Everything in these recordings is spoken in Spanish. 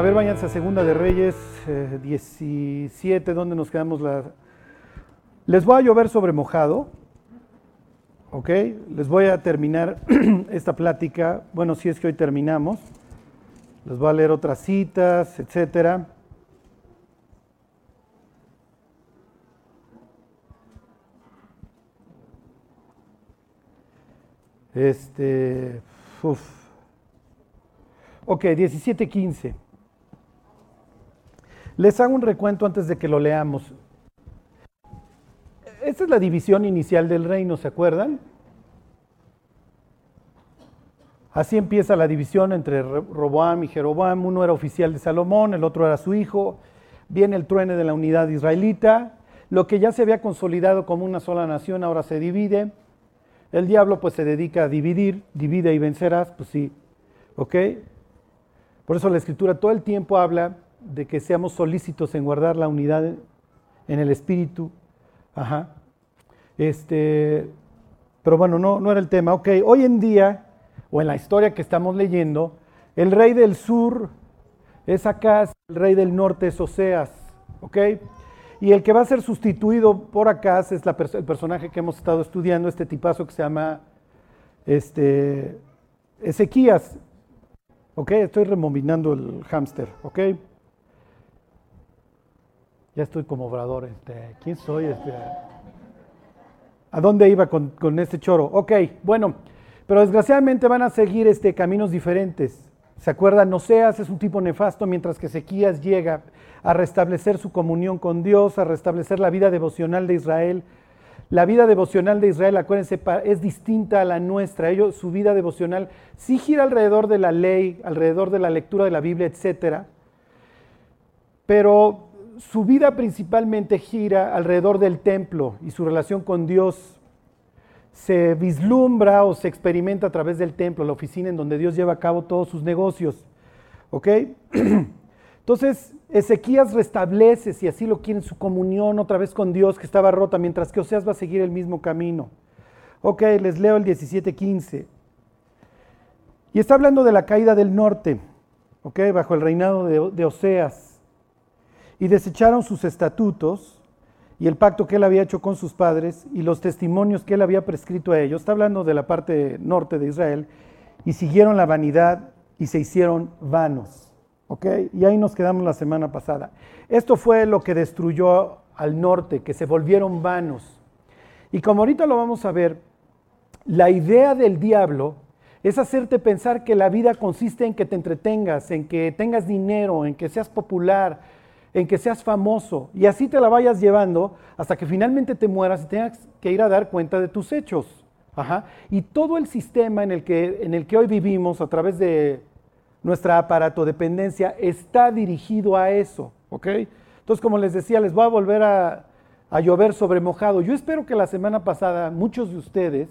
A ver, váyanse a Segunda de Reyes 17, ¿dónde nos quedamos? La... Les voy a llover sobre mojado, ¿ok? Les voy a terminar esta plática, bueno, si es que hoy terminamos. Les voy a leer otras citas, etcétera. Este, uf. Ok, 17.15. Les hago un recuento antes de que lo leamos. Esta es la división inicial del reino, ¿se acuerdan? Así empieza la división entre Roboam y Jeroboam. Uno era oficial de Salomón, el otro era su hijo. Viene el truene de la unidad israelita. Lo que ya se había consolidado como una sola nación ahora se divide. El diablo pues se dedica a dividir, divide y vencerás, pues sí, ¿ok? Por eso la escritura todo el tiempo habla de que seamos solícitos en guardar la unidad en el espíritu. Ajá. Este, pero bueno, no, no era el tema. Ok, hoy en día, o en la historia que estamos leyendo, el rey del sur es Acaz, el rey del norte es Oseas. ¿Ok? Y el que va a ser sustituido por acá es el personaje que hemos estado estudiando, este tipazo que se llama este, Ezequías. ¿Ok? Estoy removinando el hámster. ¿Ok? Ya estoy como obrador. Este, ¿Quién soy? Este, ¿A dónde iba con, este choro? Ok, bueno, pero desgraciadamente van a seguir este, caminos diferentes. ¿Se acuerdan? Oseas es un tipo nefasto, mientras que Ezequías llega a restablecer su comunión con Dios, a restablecer la vida devocional de Israel. La vida devocional de Israel, acuérdense, es distinta a la nuestra. Ellos, su vida devocional sí gira alrededor de la ley, alrededor de la lectura de la Biblia, etc. Pero su vida principalmente gira alrededor del templo y su relación con Dios se vislumbra o se experimenta a través del templo, la oficina en donde Dios lleva a cabo todos sus negocios. ¿Ok? Entonces, Ezequías restablece, si así lo quieren, su comunión otra vez con Dios que estaba rota, mientras que Oseas va a seguir el mismo camino. Ok, les leo el 17:15. Y está hablando de la caída del norte, ok, bajo el reinado de, de Oseas. Y desecharon sus estatutos y el pacto que él había hecho con sus padres y los testimonios que él había prescrito a ellos. Está hablando de la parte norte de Israel. Y siguieron la vanidad y se hicieron vanos. ¿Ok? Y ahí nos quedamos la semana pasada. Esto fue lo que destruyó al norte, que se volvieron vanos. Y como ahorita lo vamos a ver, la idea del diablo es hacerte pensar que la vida consiste en que te entretengas, en que tengas dinero, en que seas popular, en que seas famoso y así te la vayas llevando hasta que finalmente te mueras y tengas que ir a dar cuenta de tus hechos. Y todo el sistema en el, que, en el que hoy vivimos a través de nuestra aparatodependencia está dirigido a eso. Entonces, como les decía, les voy a volver a, a llover sobre mojado. Yo espero que la semana pasada muchos de ustedes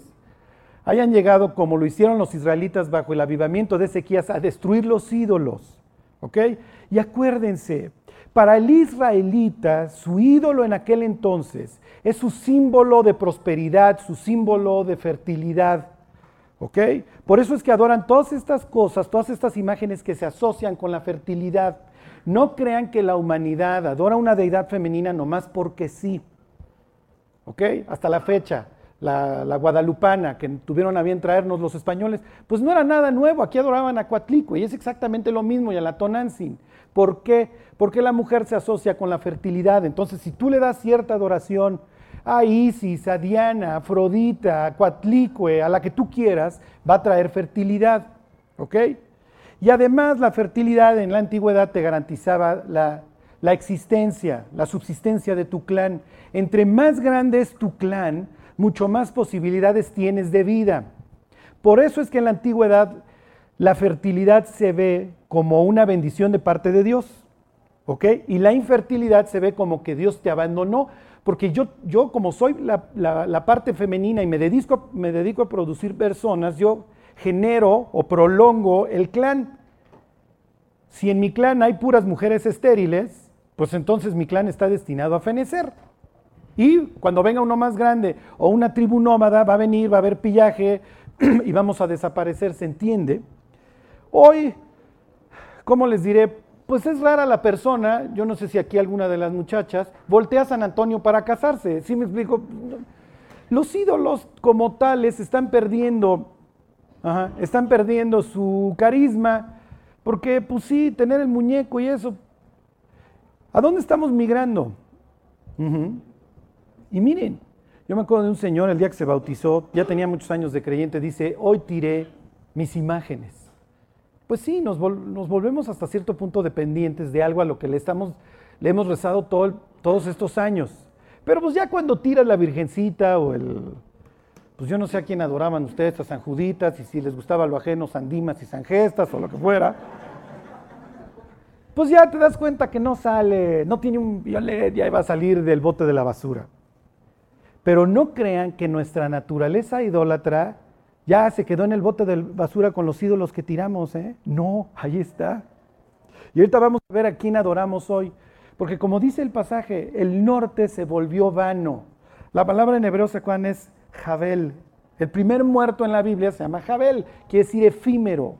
hayan llegado, como lo hicieron los israelitas bajo el avivamiento de Ezequías, a destruir los ídolos. ¿Ok? Y acuérdense, para el israelita, su ídolo en aquel entonces es su símbolo de prosperidad, su símbolo de fertilidad. ¿Ok? Por eso es que adoran todas estas cosas, todas estas imágenes que se asocian con la fertilidad. No crean que la humanidad adora una deidad femenina nomás porque sí. ¿Ok? Hasta la fecha. La, guadalupana que tuvieron a bien traernos los españoles, pues no era nada nuevo, aquí adoraban a Coatlico y es exactamente lo mismo y a la Tonantzin. ¿Por qué? Porque la mujer se asocia con la fertilidad. Entonces, si tú le das cierta adoración a Isis, a Diana, a Afrodita, a Coatlicue, a la que tú quieras, va a traer fertilidad. ¿Ok? Y además la fertilidad en la antigüedad te garantizaba la, la existencia, la subsistencia de tu clan. Entre más grande es tu clan, mucho más posibilidades tienes de vida. Por eso es que en la antigüedad la fertilidad se ve como una bendición de parte de Dios, ¿ok? Y la infertilidad se ve como que Dios te abandonó, porque yo, yo como soy la, parte femenina y me dedico, me dedico a producir personas, yo genero o prolongo el clan. Si en mi clan hay puras mujeres estériles, pues entonces mi clan está destinado a fenecer. Y cuando venga uno más grande o una tribu nómada, va a venir, va a haber pillaje y vamos a desaparecer, ¿se entiende? Hoy, ¿cómo les diré? pues es rara la persona, yo no sé si aquí alguna de las muchachas, voltea a San Antonio para casarse. ¿Sí me explico? Los ídolos como tales están perdiendo, están perdiendo su carisma, porque pues sí, tener el muñeco y eso. ¿A dónde estamos migrando? Y miren, yo me acuerdo de un señor el día que se bautizó, ya tenía muchos años de creyente, dice, hoy tiré mis imágenes. Pues sí, nos, volvemos hasta cierto punto dependientes de algo a lo que le, estamos, le hemos rezado todos estos años. Pero pues ya cuando tiras la Virgencita o el, pues yo no sé a quién adoraban ustedes, a San Juditas, y si les gustaba lo ajeno, San Dimas y San Gestas o lo que fuera, pues ya te das cuenta que no sale, no tiene un violet, ya va a salir del bote de la basura. Pero no crean que nuestra naturaleza idólatra ya se quedó en el bote de basura con los ídolos que tiramos. ¿eh? No, ahí está. Y ahorita vamos a ver a quién adoramos hoy. Porque como dice el pasaje, el norte se volvió vano. La palabra en hebreo, ¿se es Jabel? El primer muerto en la Biblia se llama Jabel, quiere decir efímero,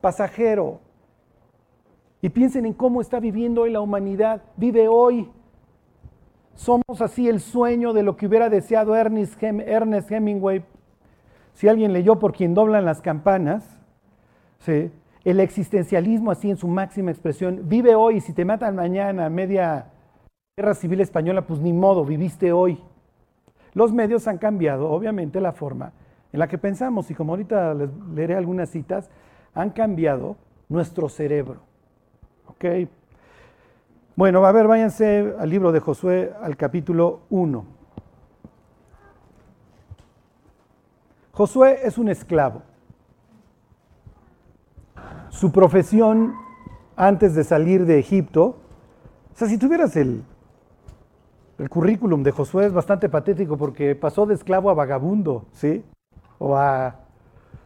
pasajero. Y piensen en cómo está viviendo hoy la humanidad. Vive hoy somos así el sueño de lo que hubiera deseado Ernest, Hemingway. Si alguien leyó por quien doblan las campanas, el existencialismo así en su máxima expresión, vive hoy, si te matan mañana, media guerra civil española, pues ni modo, viviste hoy. Los medios han cambiado, obviamente, la forma en la que pensamos, y como ahorita les leeré algunas citas, han cambiado nuestro cerebro. ¿Ok? Bueno, a ver, váyanse al libro de Josué, al capítulo 1. Josué es un esclavo. Su profesión antes de salir de Egipto, o sea, si tuvieras el, el currículum de Josué es bastante patético porque pasó de esclavo a vagabundo, ¿sí? O a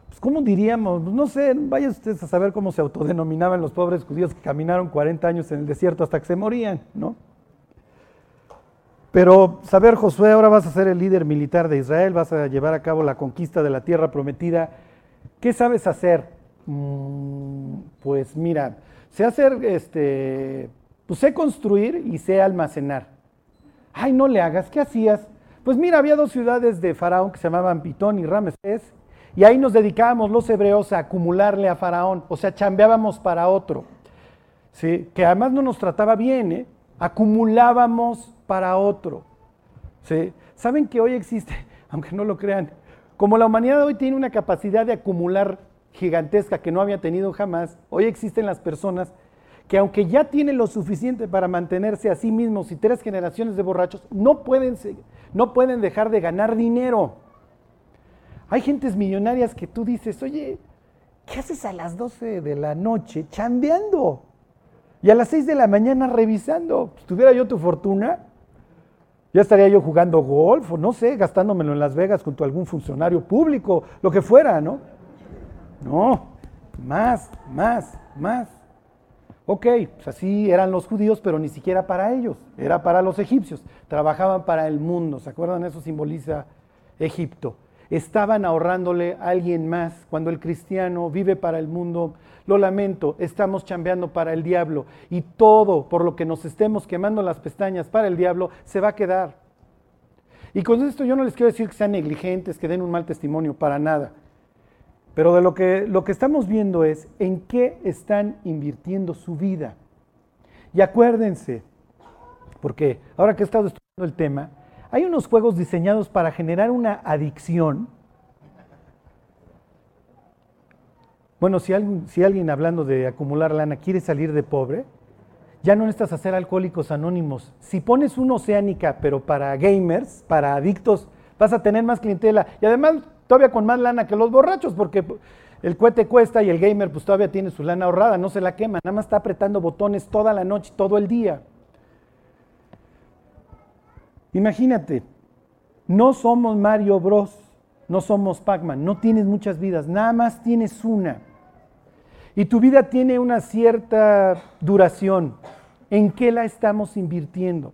pues, ¿cómo diríamos? Pues, no sé, vayan ustedes a saber cómo se autodenominaban los pobres judíos que caminaron 40 años en el desierto hasta que se morían, ¿no? Pero saber, Josué, ahora vas a ser el líder militar de Israel, vas a llevar a cabo la conquista de la tierra prometida. ¿Qué sabes hacer? Mm, pues mira, sé hacer, este, pues sé construir y sé almacenar. Ay, no le hagas, ¿qué hacías? Pues mira, había dos ciudades de Faraón que se llamaban Pitón y Ramesés, y ahí nos dedicábamos los hebreos a acumularle a Faraón, o sea, chambeábamos para otro, que además no nos trataba bien, ¿eh? acumulábamos para otro. ¿sí? ¿Saben que hoy existe, aunque no lo crean, como la humanidad hoy tiene una capacidad de acumular gigantesca que no había tenido jamás, hoy existen las personas que aunque ya tienen lo suficiente para mantenerse a sí mismos y tres generaciones de borrachos, no pueden, no pueden dejar de ganar dinero. Hay gentes millonarias que tú dices, oye, ¿qué haces a las 12 de la noche chambeando? Y a las 6 de la mañana revisando. Si tuviera yo tu fortuna, ya estaría yo jugando golf o no sé, gastándomelo en Las Vegas junto a algún funcionario público, lo que fuera, ¿no? No, más, más, más. Ok, pues así eran los judíos, pero ni siquiera para ellos, era para los egipcios. Trabajaban para el mundo, ¿se acuerdan? Eso simboliza Egipto estaban ahorrándole a alguien más. Cuando el cristiano vive para el mundo, lo lamento, estamos chambeando para el diablo y todo por lo que nos estemos quemando las pestañas para el diablo se va a quedar. Y con esto yo no les quiero decir que sean negligentes, que den un mal testimonio, para nada. Pero de lo que, lo que estamos viendo es en qué están invirtiendo su vida. Y acuérdense, porque ahora que he estado estudiando el tema, hay unos juegos diseñados para generar una adicción. Bueno, si alguien, hablando de acumular lana quiere salir de pobre, ya no necesitas hacer alcohólicos anónimos. Si pones una oceánica, pero para gamers, para adictos, vas a tener más clientela. Y además, todavía con más lana que los borrachos, porque el cohete cuesta y el gamer pues todavía tiene su lana ahorrada, no se la quema, nada más está apretando botones toda la noche, todo el día. Imagínate, no somos Mario Bros, no somos Pac-Man, no tienes muchas vidas, nada más tienes una. Y tu vida tiene una cierta duración. ¿En qué la estamos invirtiendo?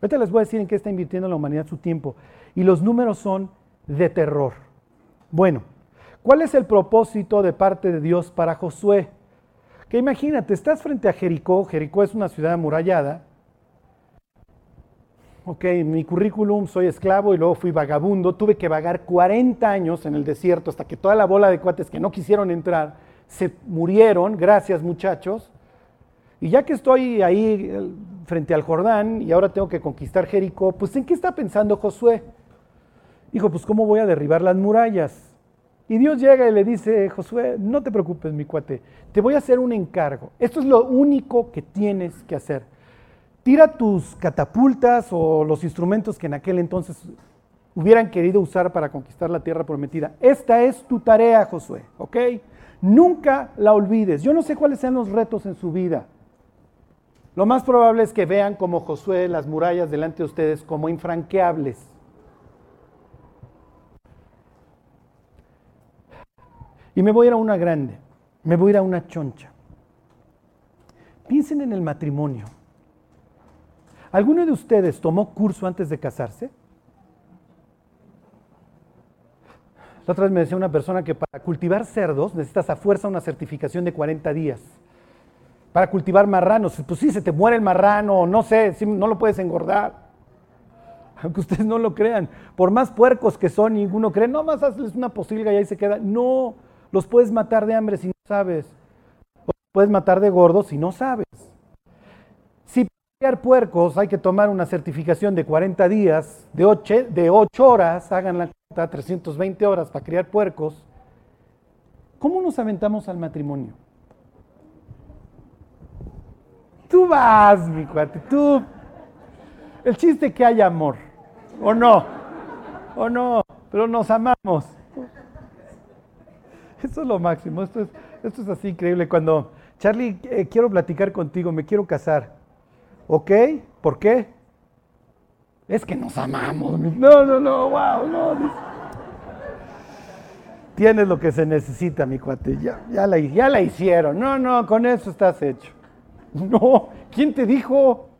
Ahorita les voy a decir en qué está invirtiendo la humanidad su tiempo. Y los números son de terror. Bueno, ¿cuál es el propósito de parte de Dios para Josué? Que imagínate, estás frente a Jericó, Jericó es una ciudad amurallada. Ok, en mi currículum soy esclavo y luego fui vagabundo. Tuve que vagar 40 años en el desierto hasta que toda la bola de cuates que no quisieron entrar se murieron. Gracias muchachos. Y ya que estoy ahí frente al Jordán y ahora tengo que conquistar Jericó, pues ¿en qué está pensando Josué? Dijo, pues ¿cómo voy a derribar las murallas? Y Dios llega y le dice, Josué, no te preocupes, mi cuate, te voy a hacer un encargo. Esto es lo único que tienes que hacer. Tira tus catapultas o los instrumentos que en aquel entonces hubieran querido usar para conquistar la tierra prometida. Esta es tu tarea, Josué, ¿ok? Nunca la olvides. Yo no sé cuáles sean los retos en su vida. Lo más probable es que vean como Josué las murallas delante de ustedes como infranqueables. Y me voy a ir a una grande, me voy a ir a una choncha. Piensen en el matrimonio. ¿Alguno de ustedes tomó curso antes de casarse? Otra vez me decía una persona que para cultivar cerdos necesitas a fuerza una certificación de 40 días. Para cultivar marranos, pues, pues sí, se te muere el marrano, no sé, no lo puedes engordar. Aunque ustedes no lo crean, por más puercos que son, ninguno cree, no más hazles una posilga y ahí se queda. No, los puedes matar de hambre si no sabes. Los puedes matar de gordo si no sabes. Si para criar puercos hay que tomar una certificación de 40 días, de 8, de 8 horas, háganla 40, 320 horas para criar puercos, ¿cómo nos aventamos al matrimonio? Tú vas, mi cuate, tú. El chiste es que hay amor, o no, o no, pero nos amamos. Eso es lo máximo, esto es, esto es así increíble. Cuando, Charlie, eh, quiero platicar contigo, me quiero casar. ¿Ok? ¿Por qué? Es que nos amamos. No, no, no, wow, no. Tienes lo que se necesita, mi cuate. Ya, ya, la, ya la hicieron. No, no, con eso estás hecho. No, ¿quién te dijo?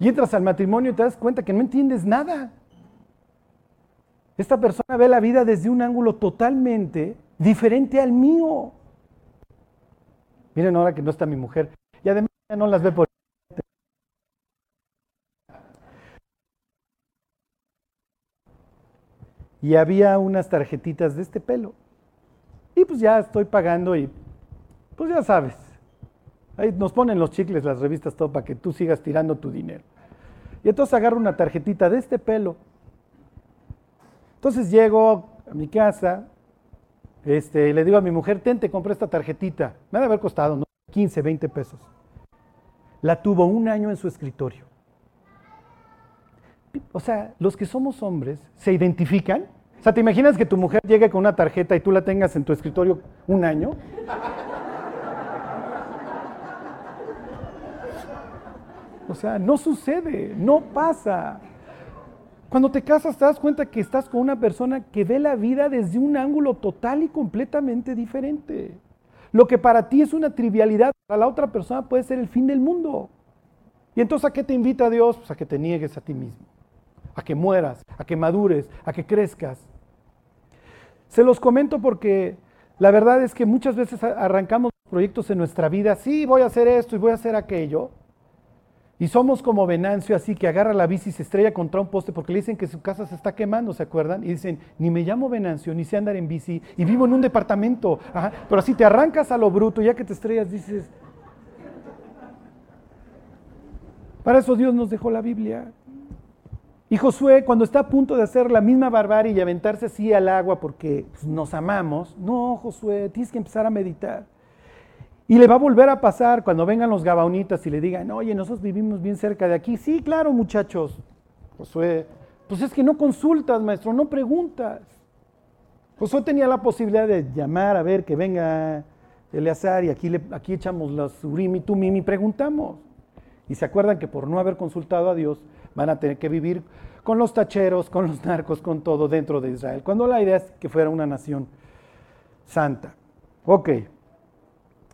Y entras al matrimonio y te das cuenta que no entiendes nada. Esta persona ve la vida desde un ángulo totalmente diferente al mío. Miren ahora que no está mi mujer. Y además ya no las ve por... Y había unas tarjetitas de este pelo. Y pues ya estoy pagando y pues ya sabes, ahí nos ponen los chicles, las revistas, todo para que tú sigas tirando tu dinero. Y entonces agarro una tarjetita de este pelo. Entonces llego a mi casa, este, le digo a mi mujer, ten, te compré esta tarjetita. Me ha de haber costado ¿no? 15, 20 pesos. La tuvo un año en su escritorio. O sea, los que somos hombres se identifican. O sea, ¿te imaginas que tu mujer llegue con una tarjeta y tú la tengas en tu escritorio un año? O sea, no sucede, no pasa. Cuando te casas te das cuenta que estás con una persona que ve la vida desde un ángulo total y completamente diferente. Lo que para ti es una trivialidad, para la otra persona puede ser el fin del mundo. ¿Y entonces a qué te invita Dios? Pues a que te niegues a ti mismo, a que mueras, a que madures, a que crezcas. Se los comento porque la verdad es que muchas veces arrancamos proyectos en nuestra vida, sí, voy a hacer esto y voy a hacer aquello, y somos como Venancio, así que agarra la bici y se estrella contra un poste porque le dicen que su casa se está quemando, ¿se acuerdan? Y dicen, ni me llamo Venancio, ni sé andar en bici, y vivo en un departamento. Pero así te arrancas a lo bruto, ya que te estrellas, dices, para eso Dios nos dejó la Biblia. Y Josué, cuando está a punto de hacer la misma barbarie y aventarse así al agua porque pues, nos amamos, no, Josué, tienes que empezar a meditar. Y le va a volver a pasar cuando vengan los gabaonitas y le digan, oye, nosotros vivimos bien cerca de aquí. Sí, claro, muchachos. Josué, pues es que no consultas, maestro, no preguntas. Josué tenía la posibilidad de llamar a ver que venga Eleazar y aquí, aquí echamos los urim y tumim y preguntamos. Y se acuerdan que por no haber consultado a Dios van a tener que vivir con los tacheros, con los narcos, con todo dentro de Israel. Cuando la idea es que fuera una nación santa. Ok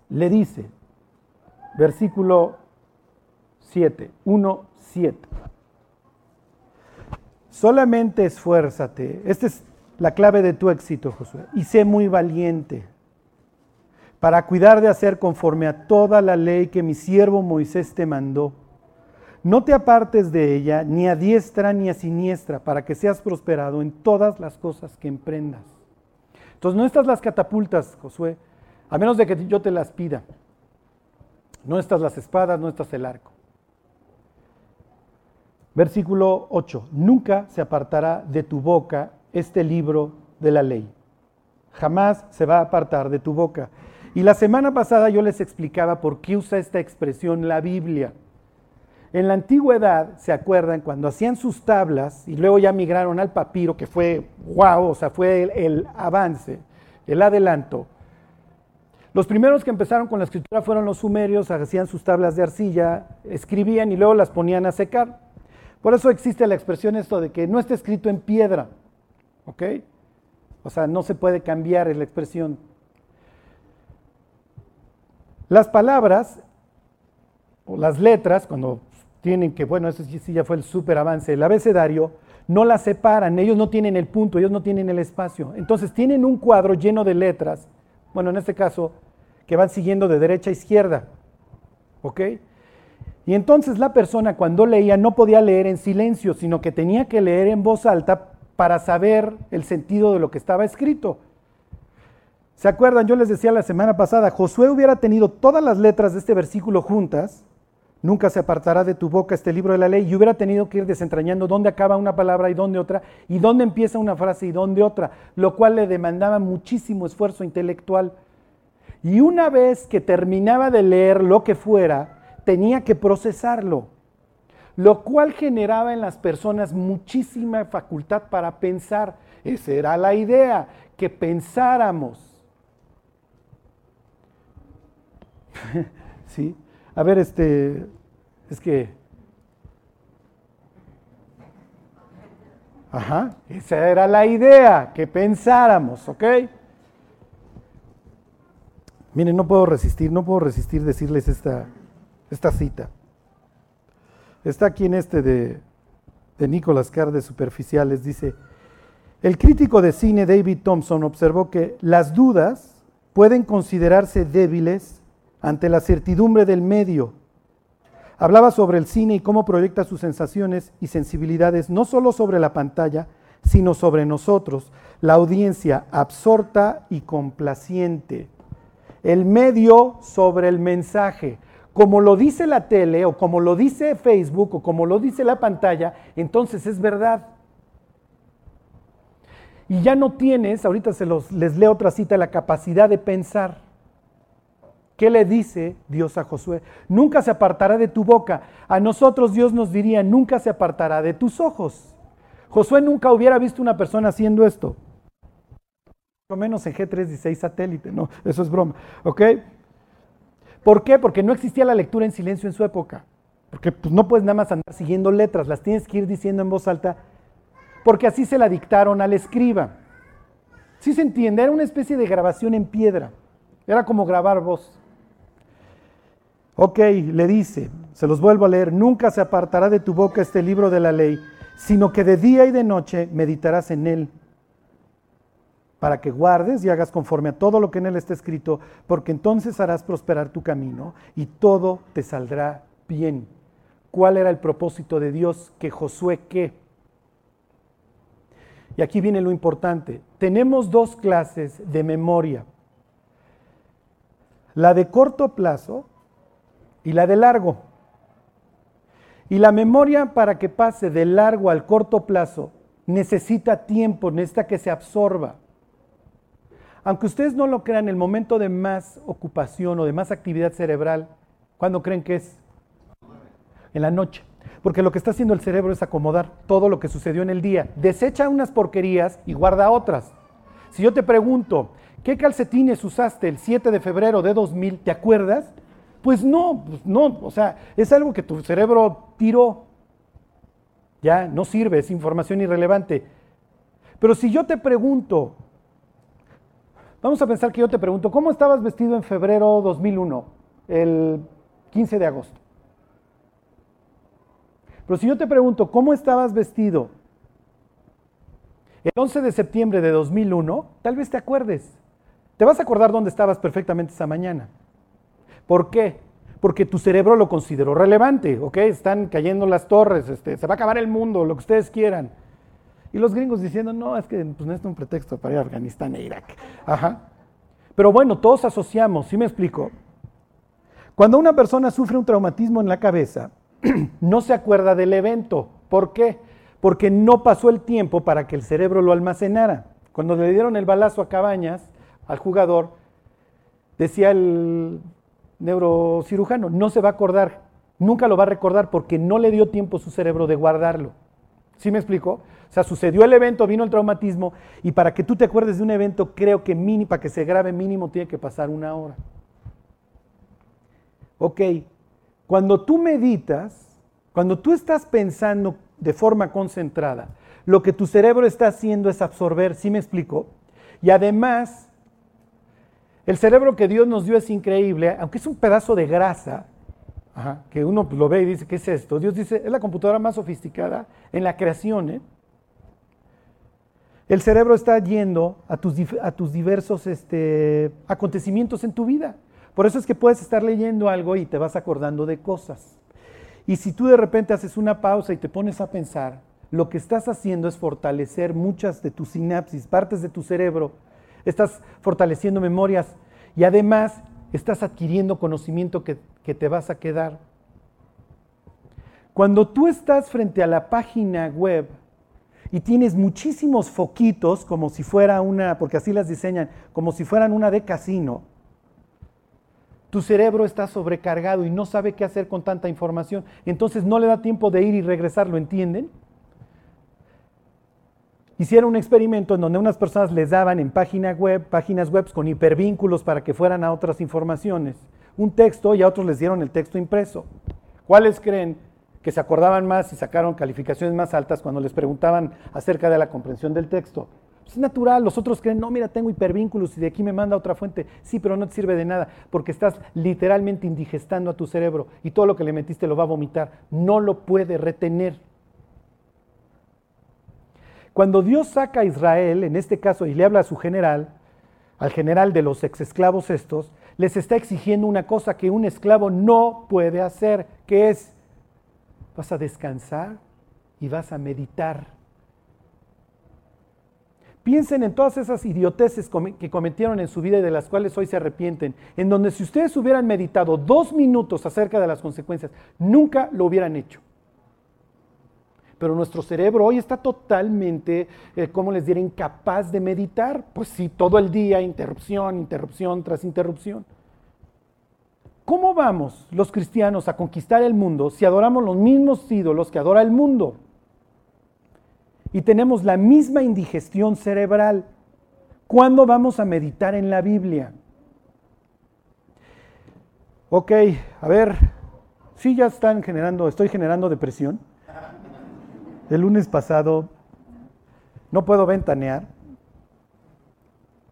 le dice, versículo 7, 1, 7. Solamente esfuérzate, esta es la clave de tu éxito, Josué, y sé muy valiente. para cuidar de hacer conforme a toda la ley que mi siervo Moisés te mandó. No te apartes de ella ni a diestra ni a siniestra, para que seas prosperado en todas las cosas que emprendas. Entonces no estas las catapultas, Josué, a menos de que yo te las pida. No estas las espadas, no estas el arco. Versículo 8. Nunca se apartará de tu boca este libro de la ley. Jamás se va a apartar de tu boca. Y la semana pasada yo les explicaba por qué usa esta expresión la Biblia. En la antigüedad, ¿se acuerdan? Cuando hacían sus tablas y luego ya migraron al papiro, que fue wow, o sea, fue el, el avance, el adelanto. Los primeros que empezaron con la escritura fueron los sumerios, hacían sus tablas de arcilla, escribían y luego las ponían a secar. Por eso existe la expresión esto de que no está escrito en piedra, ¿ok? O sea, no se puede cambiar la expresión. Las palabras o las letras, cuando tienen que, bueno, eso sí ya fue el super avance, el abecedario, no las separan, ellos no tienen el punto, ellos no tienen el espacio. Entonces tienen un cuadro lleno de letras, bueno, en este caso, que van siguiendo de derecha a izquierda, ¿ok? Y entonces la persona cuando leía no podía leer en silencio, sino que tenía que leer en voz alta para saber el sentido de lo que estaba escrito. ¿Se acuerdan? Yo les decía la semana pasada, Josué hubiera tenido todas las letras de este versículo juntas, nunca se apartará de tu boca este libro de la ley, y hubiera tenido que ir desentrañando dónde acaba una palabra y dónde otra, y dónde empieza una frase y dónde otra, lo cual le demandaba muchísimo esfuerzo intelectual. Y una vez que terminaba de leer lo que fuera, tenía que procesarlo, lo cual generaba en las personas muchísima facultad para pensar. Esa era la idea, que pensáramos. ¿Sí? A ver, este, es que... Ajá, esa era la idea, que pensáramos, ¿ok? Miren, no puedo resistir, no puedo resistir decirles esta, esta cita. Está aquí en este de, de Nicolas Carr Superficiales, dice, el crítico de cine David Thompson observó que las dudas pueden considerarse débiles ante la certidumbre del medio. Hablaba sobre el cine y cómo proyecta sus sensaciones y sensibilidades no solo sobre la pantalla, sino sobre nosotros, la audiencia absorta y complaciente. El medio sobre el mensaje como lo dice la tele o como lo dice Facebook o como lo dice la pantalla, entonces es verdad. Y ya no tienes, ahorita se los, les leo otra cita, la capacidad de pensar. ¿Qué le dice Dios a Josué? Nunca se apartará de tu boca. A nosotros Dios nos diría, nunca se apartará de tus ojos. Josué nunca hubiera visto una persona haciendo esto. Lo menos en G316 satélite, no, eso es broma, ¿ok? ¿Por qué? Porque no existía la lectura en silencio en su época. Porque pues, no puedes nada más andar siguiendo letras, las tienes que ir diciendo en voz alta, porque así se la dictaron al escriba. ¿Sí se entiende? Era una especie de grabación en piedra. Era como grabar voz. Ok, le dice, se los vuelvo a leer, nunca se apartará de tu boca este libro de la ley, sino que de día y de noche meditarás en él para que guardes y hagas conforme a todo lo que en él está escrito, porque entonces harás prosperar tu camino y todo te saldrá bien. ¿Cuál era el propósito de Dios? Que Josué qué? Y aquí viene lo importante. Tenemos dos clases de memoria. La de corto plazo y la de largo. Y la memoria para que pase de largo al corto plazo necesita tiempo, necesita que se absorba. Aunque ustedes no lo crean, el momento de más ocupación o de más actividad cerebral, ¿cuándo creen que es? En la noche. Porque lo que está haciendo el cerebro es acomodar todo lo que sucedió en el día. Desecha unas porquerías y guarda otras. Si yo te pregunto, ¿qué calcetines usaste el 7 de febrero de 2000? ¿Te acuerdas? Pues no, pues no, o sea, es algo que tu cerebro tiró. Ya, no sirve, es información irrelevante. Pero si yo te pregunto, Vamos a pensar que yo te pregunto, ¿cómo estabas vestido en febrero 2001, el 15 de agosto? Pero si yo te pregunto, ¿cómo estabas vestido el 11 de septiembre de 2001? Tal vez te acuerdes. te vas a acordar dónde estabas perfectamente esa mañana. ¿Por qué? Porque tu cerebro lo consideró relevante, ¿ok? Están cayendo las torres, este, se va a acabar el mundo, lo que ustedes quieran. Y los gringos diciendo, no, es que pues, no es un pretexto para ir a Afganistán e Irak. Ajá. Pero bueno, todos asociamos, ¿sí me explico? Cuando una persona sufre un traumatismo en la cabeza, no se acuerda del evento. ¿Por qué? Porque no pasó el tiempo para que el cerebro lo almacenara. Cuando le dieron el balazo a Cabañas, al jugador, decía el neurocirujano, no se va a acordar, nunca lo va a recordar porque no le dio tiempo su cerebro de guardarlo. ¿Sí me explico? O sea, sucedió el evento, vino el traumatismo y para que tú te acuerdes de un evento, creo que mínimo, para que se grabe mínimo tiene que pasar una hora. Ok, cuando tú meditas, cuando tú estás pensando de forma concentrada, lo que tu cerebro está haciendo es absorber, ¿sí me explico? Y además, el cerebro que Dios nos dio es increíble, aunque es un pedazo de grasa, que uno lo ve y dice, ¿qué es esto? Dios dice, es la computadora más sofisticada en la creación. ¿eh? El cerebro está yendo a tus, a tus diversos este, acontecimientos en tu vida. Por eso es que puedes estar leyendo algo y te vas acordando de cosas. Y si tú de repente haces una pausa y te pones a pensar, lo que estás haciendo es fortalecer muchas de tus sinapsis, partes de tu cerebro. Estás fortaleciendo memorias y además estás adquiriendo conocimiento que, que te vas a quedar. Cuando tú estás frente a la página web y tienes muchísimos foquitos, como si fuera una, porque así las diseñan, como si fueran una de casino, tu cerebro está sobrecargado y no sabe qué hacer con tanta información. Entonces no le da tiempo de ir y regresar, ¿lo entienden? Hicieron un experimento en donde unas personas les daban en página web, páginas web con hipervínculos para que fueran a otras informaciones, un texto y a otros les dieron el texto impreso. ¿Cuáles creen que se acordaban más y sacaron calificaciones más altas cuando les preguntaban acerca de la comprensión del texto? Es natural, los otros creen, no, mira, tengo hipervínculos y de aquí me manda otra fuente. Sí, pero no te sirve de nada porque estás literalmente indigestando a tu cerebro y todo lo que le metiste lo va a vomitar. No lo puede retener. Cuando Dios saca a Israel, en este caso, y le habla a su general, al general de los ex esclavos estos, les está exigiendo una cosa que un esclavo no puede hacer, que es, vas a descansar y vas a meditar. Piensen en todas esas idioteces que cometieron en su vida y de las cuales hoy se arrepienten, en donde si ustedes hubieran meditado dos minutos acerca de las consecuencias, nunca lo hubieran hecho. Pero nuestro cerebro hoy está totalmente, eh, como les diré, incapaz de meditar. Pues sí, todo el día, interrupción, interrupción tras interrupción. ¿Cómo vamos los cristianos a conquistar el mundo si adoramos los mismos ídolos que adora el mundo? y tenemos la misma indigestión cerebral. ¿Cuándo vamos a meditar en la Biblia? Ok, a ver, sí ya están generando, estoy generando depresión. El lunes pasado no puedo ventanear.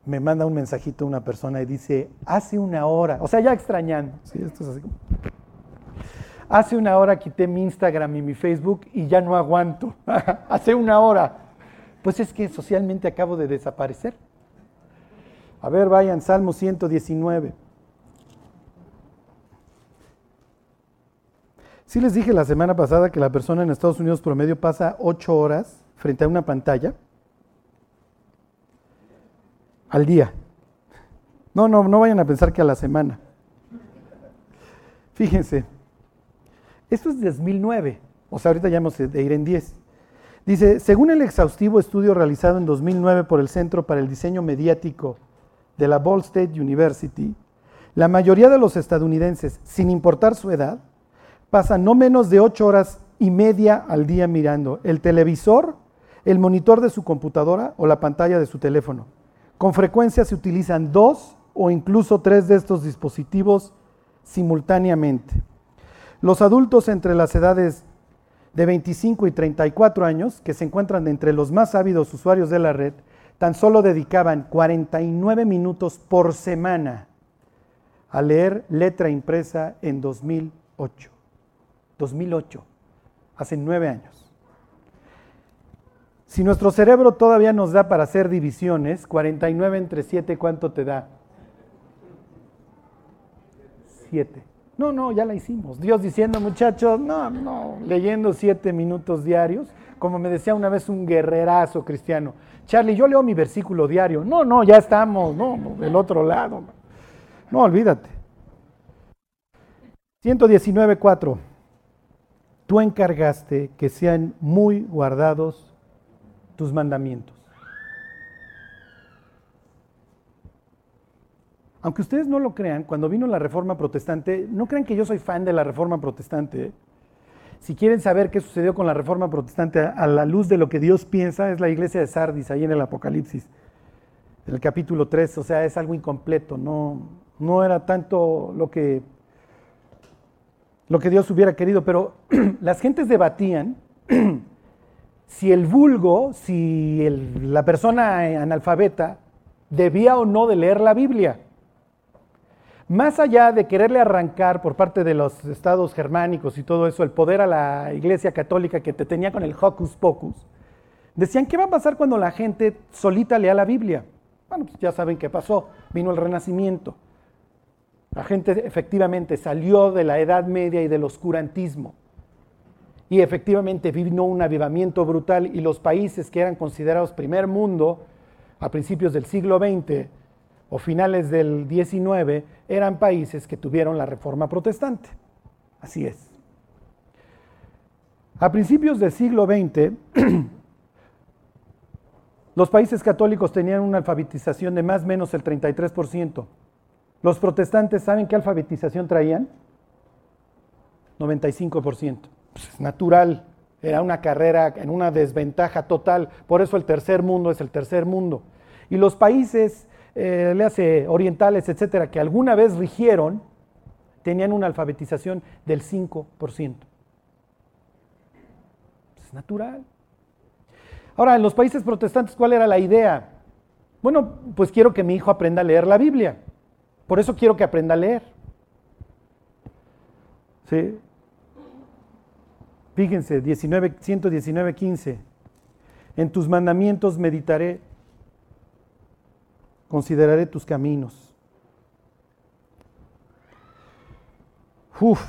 Me manda un mensajito una persona y dice, hace una hora, o sea, ya extrañando. Sí, esto es así. Hace una hora quité mi Instagram y mi Facebook y ya no aguanto. Hace una hora. Pues es que socialmente acabo de desaparecer. A ver, vayan, Salmo 119. Sí les dije la semana pasada que la persona en Estados Unidos promedio pasa ocho horas frente a una pantalla al día. No, no, no vayan a pensar que a la semana. Fíjense, esto es de 2009, o sea, ahorita ya hemos de ir en 10. Dice, según el exhaustivo estudio realizado en 2009 por el Centro para el Diseño Mediático de la Ball State University, la mayoría de los estadounidenses, sin importar su edad, pasan no menos de 8 horas y media al día mirando el televisor, el monitor de su computadora o la pantalla de su teléfono. Con frecuencia se utilizan dos o incluso tres de estos dispositivos simultáneamente. Los adultos entre las edades de 25 y 34 años, que se encuentran entre los más ávidos usuarios de la red, tan solo dedicaban 49 minutos por semana a leer letra impresa en 2008. 2008, hace nueve años. Si nuestro cerebro todavía nos da para hacer divisiones, 49 entre 7, ¿cuánto te da? 7. No, no, ya la hicimos. Dios diciendo, muchachos, no, no, leyendo 7 minutos diarios, como me decía una vez un guerrerazo cristiano. Charlie, yo leo mi versículo diario. No, no, ya estamos, no, del otro lado. No, olvídate. 119.4. Tú encargaste que sean muy guardados tus mandamientos. Aunque ustedes no lo crean, cuando vino la reforma protestante, no crean que yo soy fan de la reforma protestante. ¿eh? Si quieren saber qué sucedió con la reforma protestante a la luz de lo que Dios piensa, es la iglesia de Sardis, ahí en el Apocalipsis, en el capítulo 3, o sea, es algo incompleto, no, no era tanto lo que, lo que Dios hubiera querido, pero las gentes debatían si el vulgo, si la persona analfabeta debía o no de leer la Biblia. Más allá de quererle arrancar por parte de los estados germánicos y todo eso el poder a la iglesia católica que te tenía con el hocus pocus, decían, ¿qué va a pasar cuando la gente solita lea la Biblia? Bueno, pues ya saben qué pasó, vino el renacimiento. La gente efectivamente salió de la Edad Media y del oscurantismo y efectivamente vino un avivamiento brutal y los países que eran considerados primer mundo a principios del siglo XX o finales del XIX eran países que tuvieron la reforma protestante. Así es. A principios del siglo XX, los países católicos tenían una alfabetización de más o menos el 33%. Los protestantes, ¿saben qué alfabetización traían? 95% pues, natural, era una carrera en una desventaja total, por eso el tercer mundo es el tercer mundo. Y los países, eh, le hace orientales, etcétera, que alguna vez rigieron, tenían una alfabetización del 5%. Es natural. Ahora, en los países protestantes, ¿cuál era la idea? Bueno, pues quiero que mi hijo aprenda a leer la Biblia. Por eso quiero que aprenda a leer. ¿Sí? Fíjense, 19, 119, 15. En tus mandamientos meditaré, consideraré tus caminos. Uf,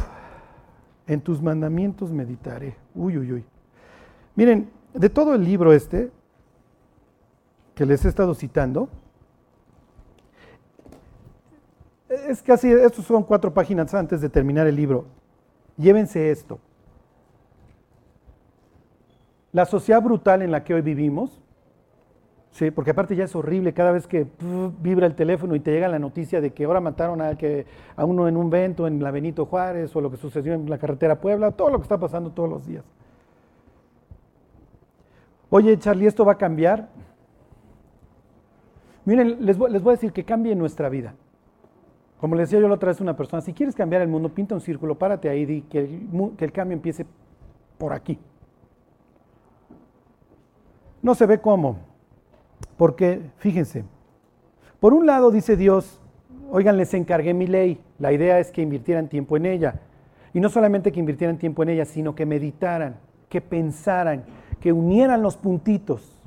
en tus mandamientos meditaré. Uy, uy, uy. Miren, de todo el libro este que les he estado citando, es casi, estos son cuatro páginas antes de terminar el libro. Llévense esto. La sociedad brutal en la que hoy vivimos, sí, porque aparte ya es horrible cada vez que vibra el teléfono y te llega la noticia de que ahora mataron a, que, a uno en un vento en la Benito Juárez o lo que sucedió en la carretera Puebla, todo lo que está pasando todos los días. Oye, Charlie, ¿esto va a cambiar? Miren, les voy, les voy a decir que cambie nuestra vida. Como le decía yo la otra vez a una persona, si quieres cambiar el mundo, pinta un círculo, párate ahí que el cambio empiece por aquí. No se ve cómo. Porque, fíjense, por un lado dice Dios, oigan, les encargué mi ley. La idea es que invirtieran tiempo en ella. Y no solamente que invirtieran tiempo en ella, sino que meditaran, que pensaran, que unieran los puntitos.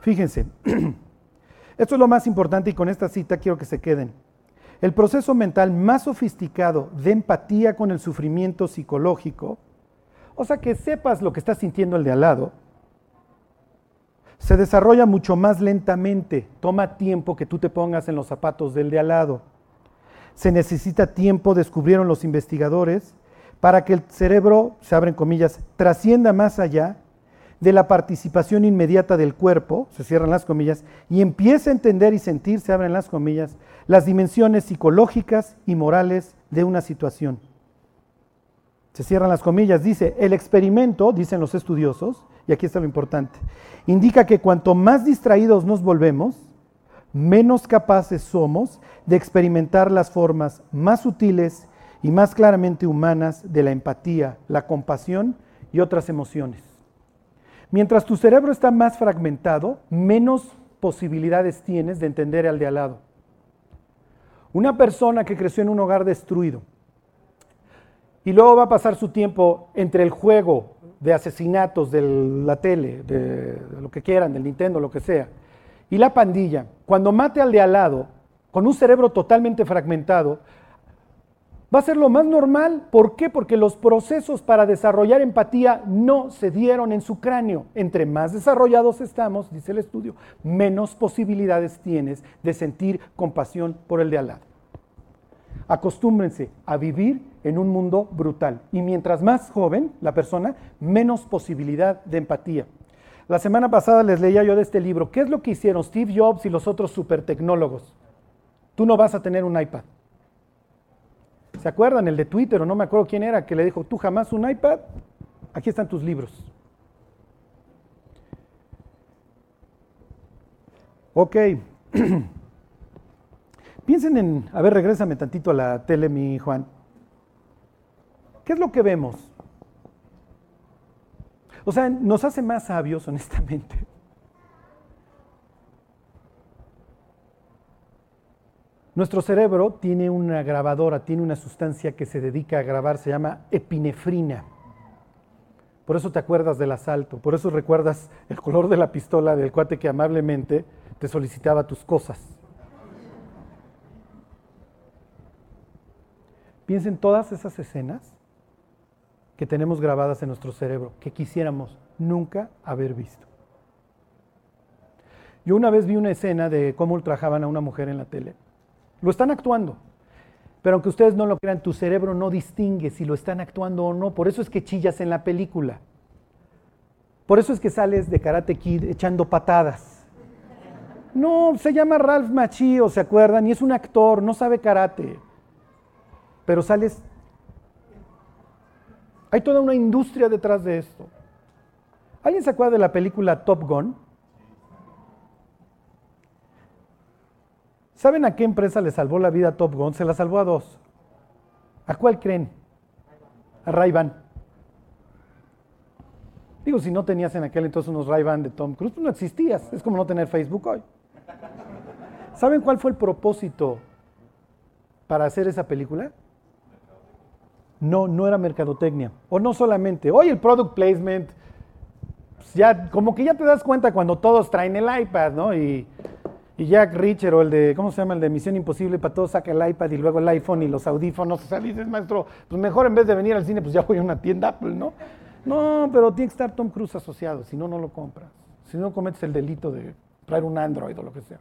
Fíjense, esto es lo más importante y con esta cita quiero que se queden. El proceso mental más sofisticado de empatía con el sufrimiento psicológico, o sea, que sepas lo que está sintiendo el de al lado, se desarrolla mucho más lentamente. Toma tiempo que tú te pongas en los zapatos del de al lado. Se necesita tiempo, descubrieron los investigadores, para que el cerebro, se abren comillas, trascienda más allá de la participación inmediata del cuerpo, se cierran las comillas, y empiece a entender y sentir, se abren las comillas, las dimensiones psicológicas y morales de una situación. Se cierran las comillas, dice, el experimento, dicen los estudiosos, y aquí está lo importante, indica que cuanto más distraídos nos volvemos, menos capaces somos de experimentar las formas más sutiles y más claramente humanas de la empatía, la compasión y otras emociones. Mientras tu cerebro está más fragmentado, menos posibilidades tienes de entender al de al lado. Una persona que creció en un hogar destruido y luego va a pasar su tiempo entre el juego, de asesinatos de la tele, de, lo que quieran, del Nintendo, lo que sea, y la pandilla, cuando mate al de al lado, con un cerebro totalmente fragmentado, va a ser lo más normal. ¿Por qué? Porque los procesos para desarrollar empatía no se dieron en su cráneo. Entre más desarrollados estamos, dice el estudio, menos posibilidades tienes de sentir compasión por el de al lado. Acostúmbrense a vivir en un mundo brutal. Y mientras más joven la persona, menos posibilidad de empatía. La semana pasada les leía yo de este libro. ¿Qué es lo que hicieron Steve Jobs y los otros supertecnólogos? Tú no vas a tener un iPad. ¿Se acuerdan? El de Twitter, o no me acuerdo quién era, que le dijo, tú jamás un iPad, aquí están tus libros. Ok. Piensen en, a ver, regrésame tantito a la tele, mi Juan. ¿Qué es lo que vemos? O sea, nos hace más sabios, honestamente. Nuestro cerebro tiene una grabadora, tiene una sustancia que se dedica a grabar, se llama epinefrina. Por eso te acuerdas del asalto, por eso recuerdas el color de la pistola del cuate que amablemente te solicitaba tus cosas. Piensa en todas esas escenas que tenemos grabadas en nuestro cerebro, que quisiéramos nunca haber visto. Yo una vez vi una escena de cómo ultrajaban a una mujer en la tele lo están actuando. Pero aunque ustedes no lo crean, tu cerebro no distingue si lo están actuando o no. Por eso es que chillas en la película. Por eso es que sales de Karate Kid echando patadas. No, se llama Ralph Macchio, ¿se acuerdan? Y es un actor, no sabe karate. Pero sales... Hay toda una industria detrás de esto. ¿Alguien se acuerda de la película Top Gun? ¿Saben a qué empresa le salvó la vida Top Gun? Se la salvó a dos. ¿A cuál creen? A ray -Ban. Digo, si no tenías en aquel entonces unos ray de Tom Cruise, pues no existías. Es como no tener Facebook hoy. ¿Saben cuál fue el propósito para hacer esa película? No, no era mercadotecnia. O no solamente. Hoy el product placement, ya, como que ya te das cuenta cuando todos traen el iPad, ¿no? Y y Jack Richer o el de, ¿cómo se llama? El de Misión Imposible, para todos saca el iPad y luego el iPhone y los audífonos. O sea, dices, maestro, pues mejor en vez de venir al cine, pues ya voy a una tienda Apple, ¿no? No, pero tiene que estar Tom Cruise asociado, si no, no lo compras. Si no, cometes el delito de traer un Android o lo que sea.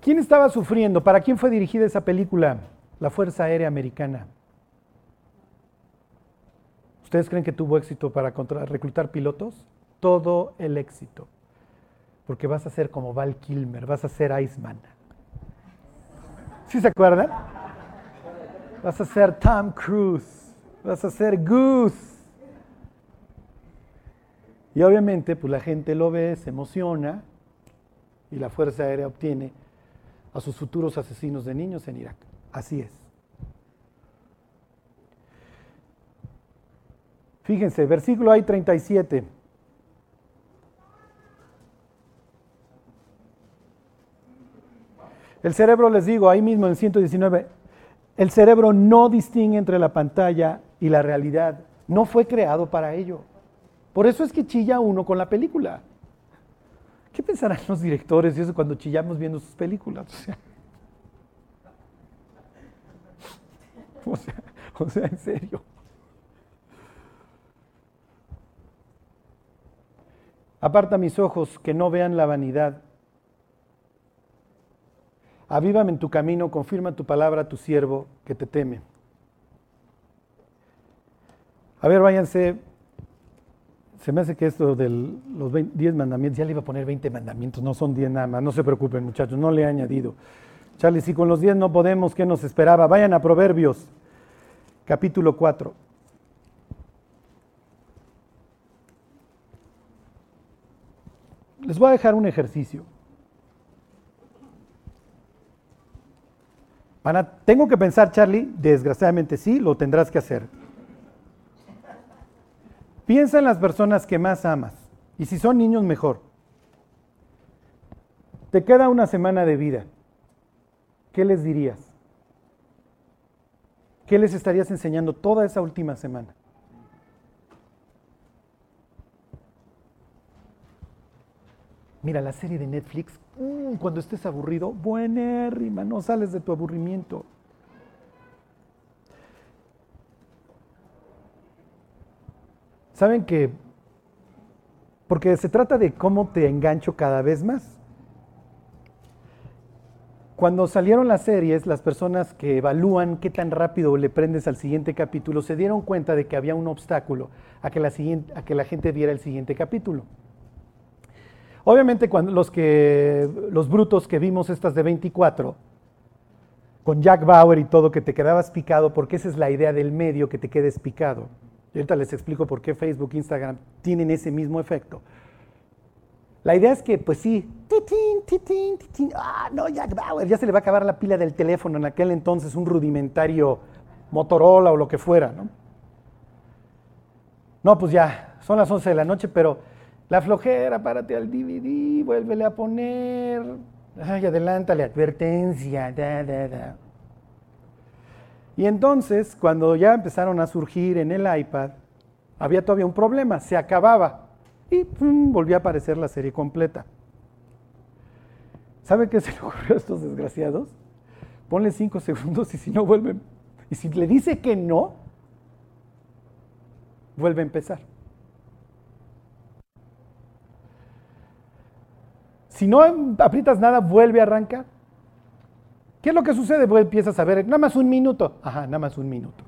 ¿Quién estaba sufriendo? ¿Para quién fue dirigida esa película? La Fuerza Aérea Americana. ¿Ustedes creen que tuvo éxito para reclutar pilotos? Todo el éxito porque vas a ser como Val Kilmer, vas a ser Iceman. ¿Sí se acuerdan? Vas a ser Tom Cruise, vas a ser Goose. Y obviamente, pues la gente lo ve, se emociona y la Fuerza Aérea obtiene a sus futuros asesinos de niños en Irak. Así es. Fíjense, versículo hay 37. El cerebro, les digo, ahí mismo en 119, el cerebro no distingue entre la pantalla y la realidad. No fue creado para ello. Por eso es que chilla uno con la película. ¿Qué pensarán los directores eso cuando chillamos viendo sus películas? O sea, o sea, en serio. Aparta mis ojos que no vean la vanidad Avívame en tu camino, confirma tu palabra a tu siervo que te teme. A ver, váyanse. Se me hace que esto de los 10 mandamientos, ya le iba a poner 20 mandamientos, no son 10 nada más, no se preocupen muchachos, no le he añadido. Charlie, si con los 10 no podemos, ¿qué nos esperaba? Vayan a Proverbios, capítulo 4. Les voy a dejar un ejercicio. Tengo que pensar, Charlie, desgraciadamente sí, lo tendrás que hacer. Piensa en las personas que más amas. Y si son niños, mejor. Te queda una semana de vida. ¿Qué les dirías? ¿Qué les estarías enseñando toda esa última semana? Mira, la serie de Netflix, mm, cuando estés aburrido, buenérrima, no sales de tu aburrimiento. ¿Saben que? Porque se trata de cómo te engancho cada vez más. Cuando salieron las series, las personas que evalúan qué tan rápido le prendes al siguiente capítulo se dieron cuenta de que había un obstáculo a que la, a que la gente viera el siguiente capítulo. Obviamente cuando los, que, los brutos que vimos estas de 24, con Jack Bauer y todo, que te quedabas picado, porque esa es la idea del medio, que te quedes picado. Y ahorita les explico por qué Facebook, Instagram tienen ese mismo efecto. La idea es que, pues sí, titín, titín, titín, ah, no, Jack Bauer, ya se le va a acabar la pila del teléfono, en aquel entonces un rudimentario Motorola o lo que fuera, ¿no? No, pues ya, son las 11 de la noche, pero la flojera, párate al DVD, vuélvele a poner, ay, adelántale, advertencia, da, da, da. Y entonces, cuando ya empezaron a surgir en el iPad, había todavía un problema, se acababa y volvió a aparecer la serie completa. ¿Sabe qué se le ocurrió a estos desgraciados? Ponle cinco segundos y si no vuelven, y si le dice que no, vuelve a empezar. Si no aprietas nada, vuelve a arrancar. ¿Qué es lo que sucede? Pues empiezas a ver, nada más un minuto. Ajá, nada más un minuto.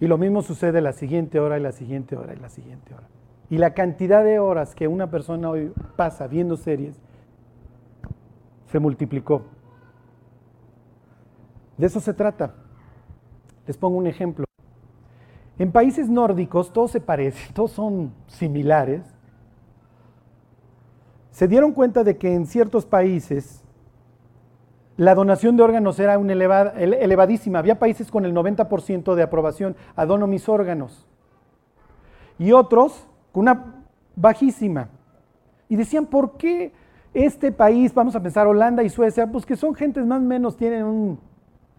Y lo mismo sucede la siguiente hora y la siguiente hora y la siguiente hora. Y la cantidad de horas que una persona hoy pasa viendo series se multiplicó. De eso se trata. Les pongo un ejemplo. En países nórdicos todos se parecen, todos son similares. Se dieron cuenta de que en ciertos países la donación de órganos era un elevadísima. Había países con el 90% de aprobación. Adono mis órganos. Y otros con una bajísima. Y decían, ¿por qué este país, vamos a pensar Holanda y Suecia, pues que son gentes más o menos, tienen un,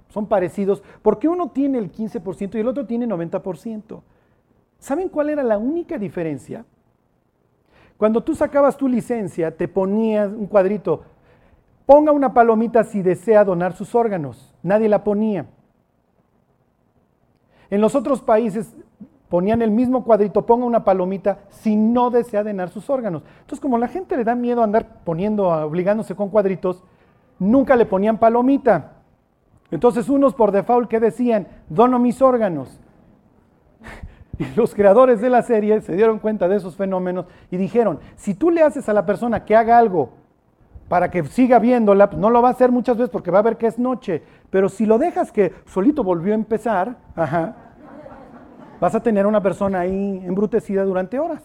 son parecidos, ¿por qué uno tiene el 15% y el otro tiene 90%? ¿Saben cuál era la única diferencia? Cuando tú sacabas tu licencia, te ponías un cuadrito, Ponga una palomita si desea donar sus órganos. Nadie la ponía. En los otros países ponían el mismo cuadrito, ponga una palomita si no desea donar sus órganos. Entonces, como la gente le da miedo andar poniendo, obligándose con cuadritos, nunca le ponían palomita. Entonces, unos por default que decían, dono mis órganos. Y los creadores de la serie se dieron cuenta de esos fenómenos y dijeron, si tú le haces a la persona que haga algo para que siga viéndola, pues, no lo va a hacer muchas veces porque va a ver que es noche, pero si lo dejas que solito volvió a empezar, vas a tener una persona ahí embrutecida durante horas.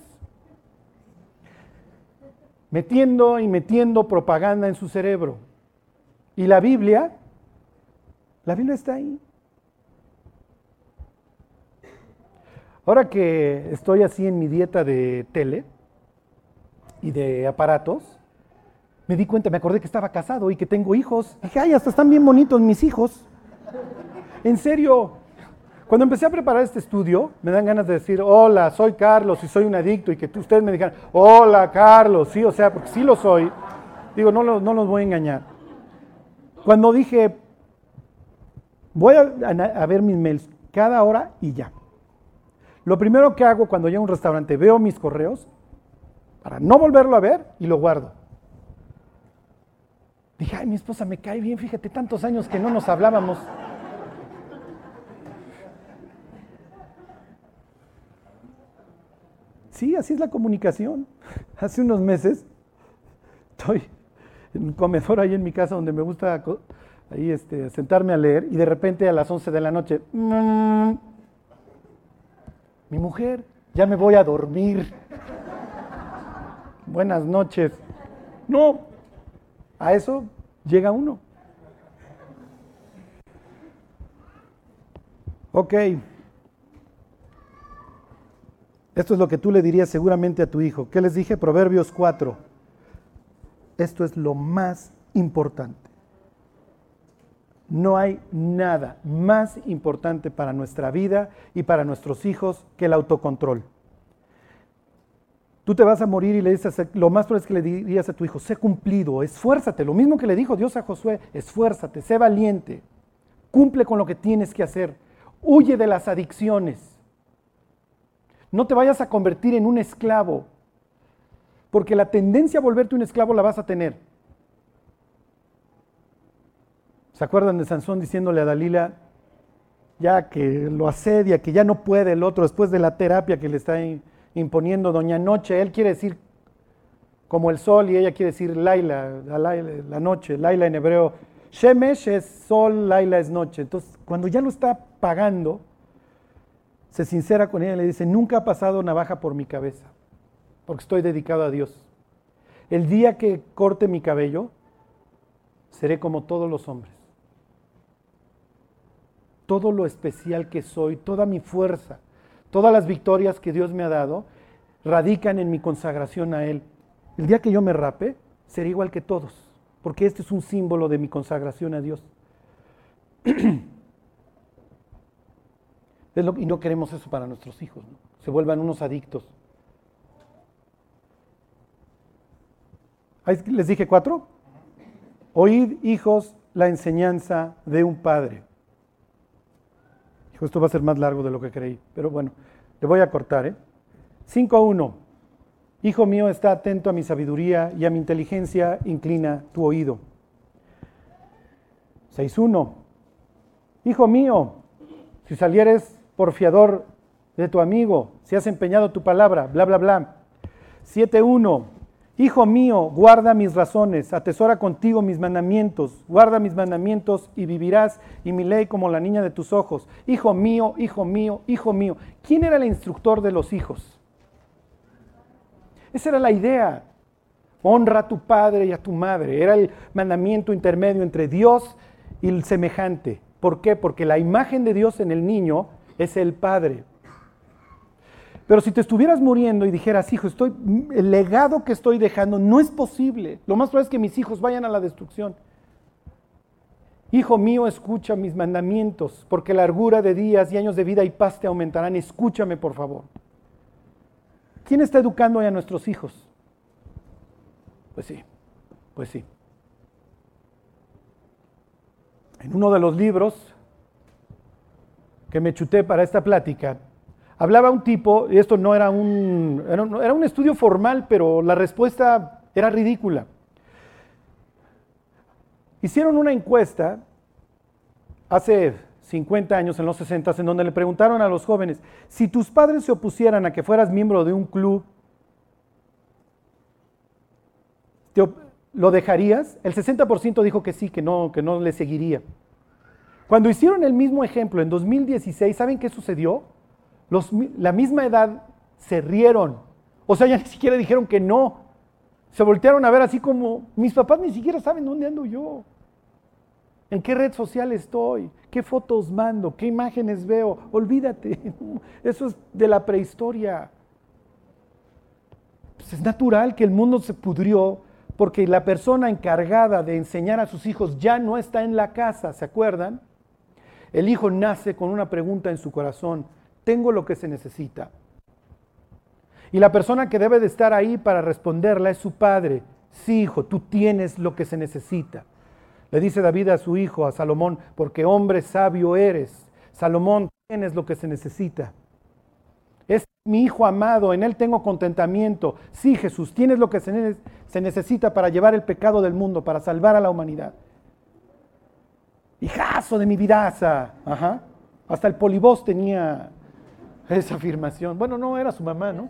Metiendo y metiendo propaganda en su cerebro. Y la Biblia, la Biblia está ahí. Ahora que estoy así en mi dieta de tele y de aparatos, me di cuenta, me acordé que estaba casado y que tengo hijos. Dije, ay, hasta están bien bonitos mis hijos. En serio, cuando empecé a preparar este estudio, me dan ganas de decir, hola, soy Carlos y soy un adicto y que ustedes me digan, hola, Carlos, sí, o sea, porque sí lo soy. Digo, no, no los voy a engañar. Cuando dije, voy a, a ver mis mails cada hora y ya. Lo primero que hago cuando llego a un restaurante, veo mis correos para no volverlo a ver y lo guardo. Dije, ay, mi esposa me cae bien, fíjate, tantos años que no nos hablábamos. Sí, así es la comunicación. Hace unos meses estoy en un comedor ahí en mi casa donde me gusta ahí este, sentarme a leer y de repente a las 11 de la noche, mm, mi mujer, ya me voy a dormir. Buenas noches. No, a eso llega uno. Ok. Esto es lo que tú le dirías seguramente a tu hijo. ¿Qué les dije? Proverbios 4. Esto es lo más importante. No hay nada más importante para nuestra vida y para nuestros hijos que el autocontrol. Tú te vas a morir y le dices, lo más probable es que le dirías a tu hijo, sé cumplido, esfuérzate. Lo mismo que le dijo Dios a Josué, esfuérzate, sé valiente, cumple con lo que tienes que hacer, huye de las adicciones. No te vayas a convertir en un esclavo, porque la tendencia a volverte un esclavo la vas a tener. ¿Se acuerdan de Sansón diciéndole a Dalila, ya que lo asedia, que ya no puede el otro después de la terapia que le está imponiendo Doña Noche? Él quiere decir como el sol y ella quiere decir Laila, la, noche, Laila en hebreo. Shemesh es sol, Laila es noche. Entonces, cuando ya lo está pagando, se sincera con ella y le dice, nunca ha pasado navaja por mi cabeza, porque estoy dedicado a Dios. El día que corte mi cabello, seré como todos los hombres todo lo especial que soy, toda mi fuerza, todas las victorias que Dios me ha dado, radican en mi consagración a Él. El día que yo me rape, seré igual que todos, porque este es un símbolo de mi consagración a Dios. y no queremos eso para nuestros hijos, se vuelvan unos adictos. ¿Les dije cuatro? Oíd, hijos, la enseñanza de un padre esto va a ser más largo de lo que creí, pero bueno, le voy a cortar. ¿eh? 5.1. Hijo mío, está atento a mi sabiduría y a mi inteligencia inclina tu oído. 6.1. Hijo mío, si salieres por fiador de tu amigo, si has empeñado tu palabra, bla, bla, bla. 7.1. Hijo mío, guarda mis razones, atesora contigo mis mandamientos, guarda mis mandamientos y vivirás, y mi ley como la niña de tus ojos. Hijo mío, hijo mío, hijo mío. ¿Quién era el instructor de los hijos? Esa era la idea. Honra a tu padre y a tu madre. Era el mandamiento intermedio entre Dios y el semejante. ¿Por qué? Porque la imagen de Dios en el niño es el padre. Pero si te estuvieras muriendo y dijeras, hijo, estoy, el legado que estoy dejando no es posible. Lo más probable es que mis hijos vayan a la destrucción. Hijo mío, escucha mis mandamientos, porque largura de días y años de vida y paz te aumentarán. Escúchame, por favor. ¿Quién está educando hoy a nuestros hijos? Pues sí, pues sí. En uno de los libros que me chuté para esta plática, Hablaba un tipo, y esto no era un, era un, estudio formal, pero la respuesta era ridícula. Hicieron una encuesta hace 50 años, en los 60, en donde le preguntaron a los jóvenes, si tus padres se opusieran a que fueras miembro de un club, ¿lo dejarías? El 60% dijo que sí, que no, que no le seguiría. Cuando hicieron el mismo ejemplo en 2016, ¿saben qué sucedió? La misma edad se rieron. O sea, ya ni siquiera dijeron que no. Se voltearon a ver así como, mis papás ni siquiera saben dónde ando yo. ¿En qué red social estoy? ¿Qué fotos mando? ¿Qué imágenes veo? Olvídate. Eso es de la prehistoria. Pues es natural que el mundo se pudrió porque la persona encargada de enseñar a sus hijos ya no está en la casa, ¿se acuerdan? El hijo nace con una pregunta en su corazón tengo lo que se necesita. Y la persona que debe de estar ahí para responderla es su padre. Sí, hijo, tú tienes lo que se necesita. Le dice David a su hijo, a Salomón, porque hombre sabio eres. Salomón, tienes lo que se necesita. Es mi hijo amado, en él tengo contentamiento. Sí, Jesús, tienes lo que se, necesita para llevar el pecado del mundo, para salvar a la humanidad. Hijazo de mi vidaza. Ajá. Hasta el polibos tenía esa afirmación. Bueno, no era su mamá, ¿no?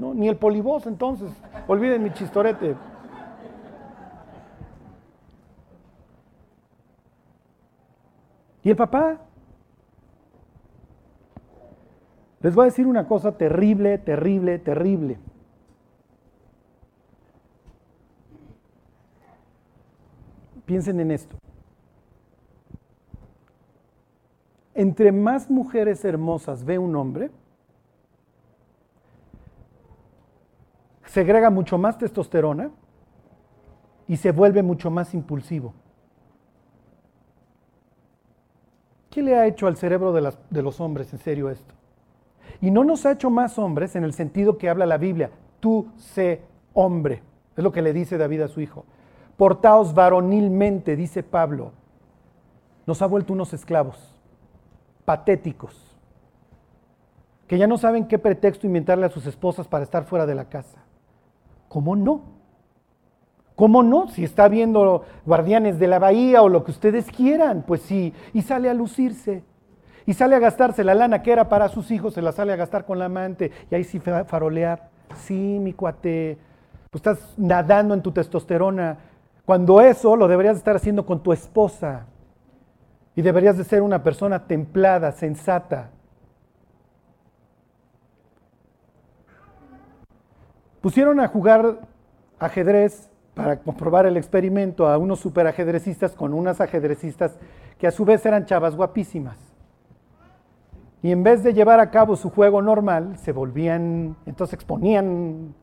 no ni el polibos entonces. Olviden mi chistorete. ¿Y el papá? Les voy a decir una cosa terrible, terrible, terrible. Piensen en esto. Entre más mujeres hermosas ve un hombre, segrega mucho más testosterona y se vuelve mucho más impulsivo. ¿Qué le ha hecho al cerebro de, de, los hombres en serio esto? Y no nos ha hecho más hombres en el sentido que habla la Biblia. tú sé hombre. Es lo que le dice David a su hijo. Portaos varonilmente, dice Pablo. Nos ha vuelto unos esclavos, patéticos, que ya no saben qué pretexto inventarle a sus esposas para estar fuera de la casa. ¿Cómo no? ¿Cómo no? Si está viendo guardianes de la bahía o lo que ustedes quieran, pues sí, y sale a lucirse. Y sale a gastarse la lana que era para sus hijos, se la sale a gastar con la amante y ahí sí farolear. Sí, mi cuate, pues estás nadando en tu testosterona. Cuando eso lo deberías estar haciendo con tu esposa. Y deberías de ser una persona templada, sensata. Pusieron a jugar ajedrez para comprobar el experimento a unos superajedrecistas con unas ajedrecistas que a su vez eran chavas guapísimas. Y en vez de llevar a cabo su juego normal, se volvían, entonces exponían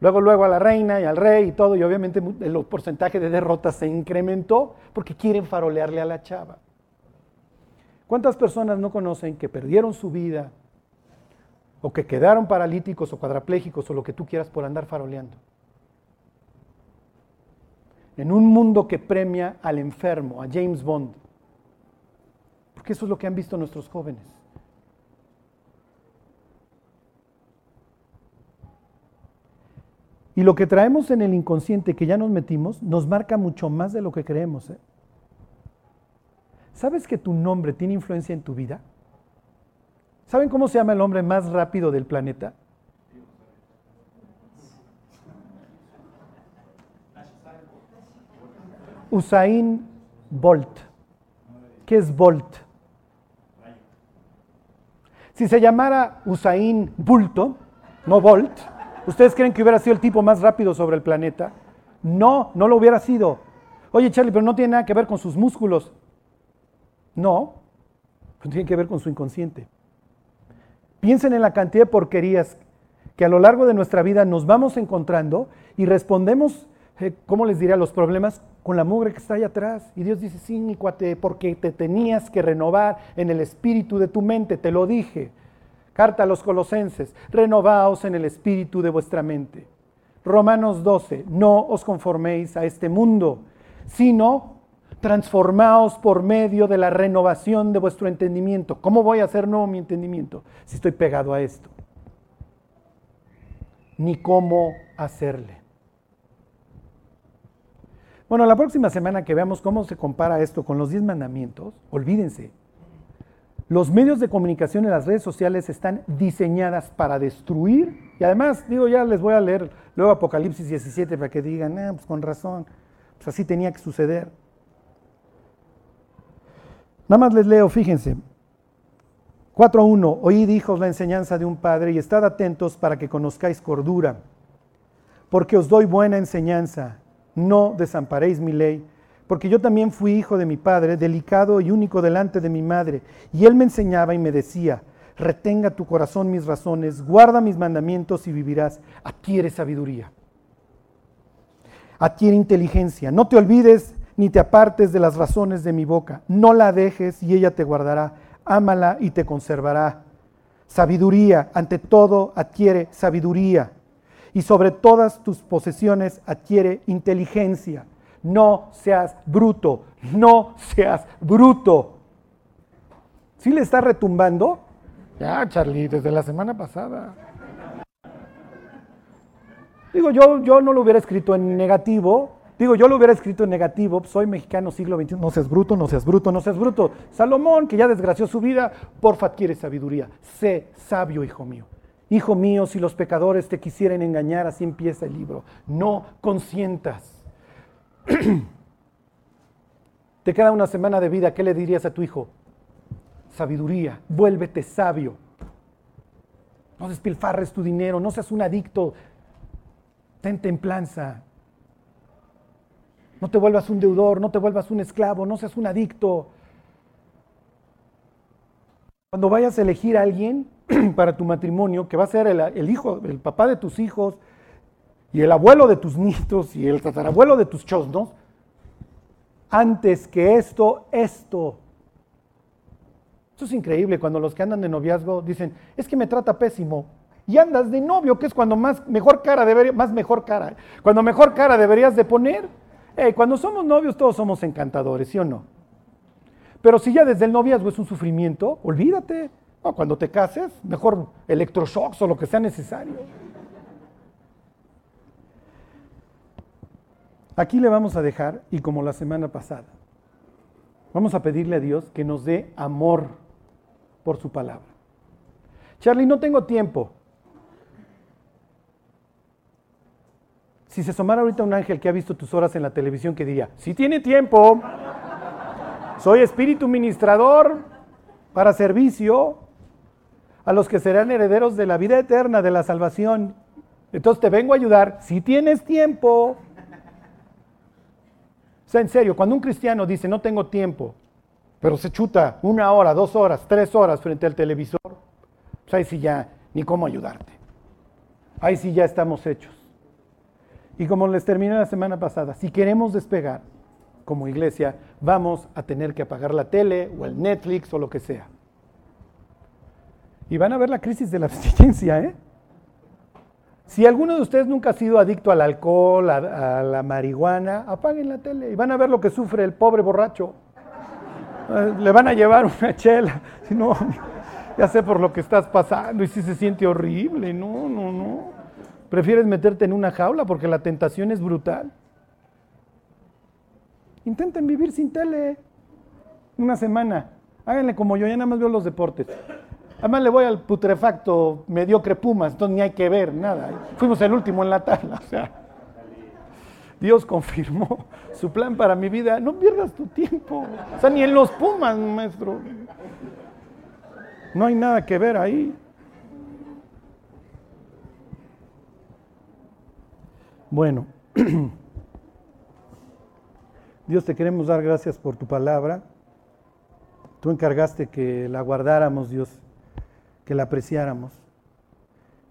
luego, luego a la reina y al rey y todo, y obviamente el porcentaje de derrotas se incrementó porque quieren farolearle a la chava. ¿Cuántas personas no conocen que perdieron su vida o que quedaron paralíticos o cuadraplégicos o lo que tú quieras por andar faroleando? En un mundo que premia al enfermo, a James Bond, porque eso es lo que han visto nuestros jóvenes. Y lo que traemos en el inconsciente que ya nos metimos nos marca mucho más de lo que creemos. ¿eh? ¿Sabes que tu nombre tiene influencia en tu vida? ¿Saben cómo se llama el hombre más rápido del planeta? Usain Bolt. ¿Qué es Bolt? Si se llamara Usain Bulto, no Bolt, ¿ustedes creen que hubiera sido el tipo más rápido sobre el planeta? No, no lo hubiera sido. Oye, Charlie, pero no tiene nada que ver con sus músculos. No, tiene que ver con su inconsciente. Piensen en la cantidad de porquerías que a lo largo de nuestra vida nos vamos encontrando y respondemos, eh, ¿cómo les diré?, a los problemas con la mugre que está ahí atrás. Y Dios dice, sí, mi porque te tenías que renovar en el espíritu de tu mente, te lo dije. Carta a los colosenses, renovaos en el espíritu de vuestra mente. Romanos 12, no os conforméis a este mundo, sino transformaos por medio de la renovación de vuestro entendimiento. ¿Cómo voy a hacer nuevo mi entendimiento si estoy pegado a esto? Ni cómo hacerle. Bueno, la próxima semana que veamos cómo se compara esto con los diez mandamientos, olvídense, los medios de comunicación en las redes sociales están diseñadas para destruir, y además, digo, ya les voy a leer luego Apocalipsis 17 para que digan, ah, pues con razón, pues así tenía que suceder. Nada más les leo, fíjense. 4.1. Oíd, hijos, la enseñanza de un padre y estad atentos para que conozcáis cordura, porque os doy buena enseñanza no desamparéis mi ley, porque yo también fui hijo de mi padre, delicado y único delante de mi madre, y él me enseñaba y me decía, retenga tu corazón mis razones, guarda mis mandamientos y vivirás, adquiere sabiduría, adquiere inteligencia, no te olvides ni te apartes de las razones de mi boca, no la dejes y ella te guardará, ámala y te conservará. Sabiduría, ante todo adquiere sabiduría. Y sobre todas tus posesiones adquiere inteligencia. No seas bruto, no seas bruto. ¿Sí le está retumbando? Ya, Charlie, desde la semana pasada. Digo, yo, yo no lo hubiera escrito en negativo. Digo, yo lo hubiera escrito en negativo. Soy mexicano siglo XXI. No seas bruto, no seas bruto, no seas bruto. Salomón, que ya desgració su vida, porfa adquiere sabiduría. Sé sabio, hijo mío. Hijo mío, si los pecadores te quisieren engañar, así empieza el libro. No consientas. te queda una semana de vida, ¿qué le dirías a tu hijo? Sabiduría, vuélvete sabio. No despilfarres tu dinero, no seas un adicto. Ten templanza. No te vuelvas un deudor, no te vuelvas un esclavo, no seas un adicto. Cuando vayas a elegir a alguien, para tu matrimonio, que va a ser el, hijo, el papá de tus hijos, y el abuelo de tus nietos, y el tatarabuelo de tus chosnos, antes que esto, esto. Eso es increíble cuando los que andan de noviazgo dicen, es que me trata pésimo. y andas de novio, que es cuando más mejor cara debería, más mejor cara, cuando mejor cara deberías de poner. cuando somos novios todos somos encantadores, ¿sí o no? Pero si ya desde el noviazgo es un sufrimiento, olvídate. cuando te cases, mejor electroshocks o lo que sea necesario. Aquí le vamos a dejar, y como la semana pasada, vamos a pedirle a Dios que nos dé amor por su palabra. Charlie, no tengo tiempo. Si se asomara ahorita un ángel que ha visto tus horas en la televisión, que diría, si tiene tiempo, soy espíritu ministrador para servicio a los que serán herederos de la vida eterna, de la salvación. Entonces te vengo a ayudar, si tienes tiempo. O sea, en serio, cuando un cristiano dice no tengo tiempo, pero se chuta una hora, dos horas, tres horas frente al televisor, pues ahí sí ya ni cómo ayudarte. Ahí sí ya estamos hechos. Y como les terminé la semana pasada, si queremos despegar como iglesia, vamos a tener que apagar la tele o el Netflix o lo que sea. Y van a ver la crisis de la abstinencia, ¿eh? Si alguno de ustedes nunca ha sido adicto al alcohol, a, la marihuana, apaguen la tele y van a ver lo que sufre el pobre borracho. Eh, le van a llevar una chela. Si no, ya sé por lo que estás pasando y si se siente horrible. No, no, no. Prefieres meterte en una jaula porque la tentación es brutal. Intenten vivir sin tele una semana. Háganle como yo, ya nada más veo los deportes. Además le voy al putrefacto mediocre Pumas, entonces ni hay que ver nada. Fuimos el último en la tabla. O sea, Dios confirmó su plan para mi vida. No pierdas tu tiempo. O sea, ni en los Pumas, maestro. No hay nada que ver ahí. Bueno, Dios te queremos dar gracias por tu palabra. Tú encargaste que la guardáramos, Dios que la apreciáramos.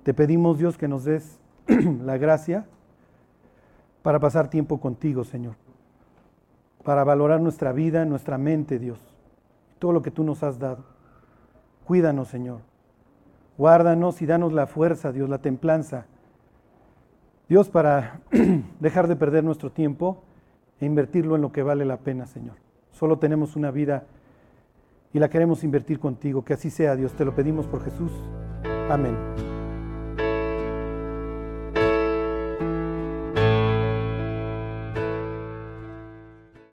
Te pedimos, Dios, que nos des la gracia para pasar tiempo contigo, Señor, para valorar nuestra vida, nuestra mente, Dios, todo lo que tú nos has dado. Cuídanos, Señor. Guárdanos y danos la fuerza, Dios, la templanza. Dios, para dejar de perder nuestro tiempo e invertirlo en lo que vale la pena, Señor. Solo tenemos una vida y la queremos invertir contigo. Que así sea, Dios. Te lo pedimos por Jesús. Amén.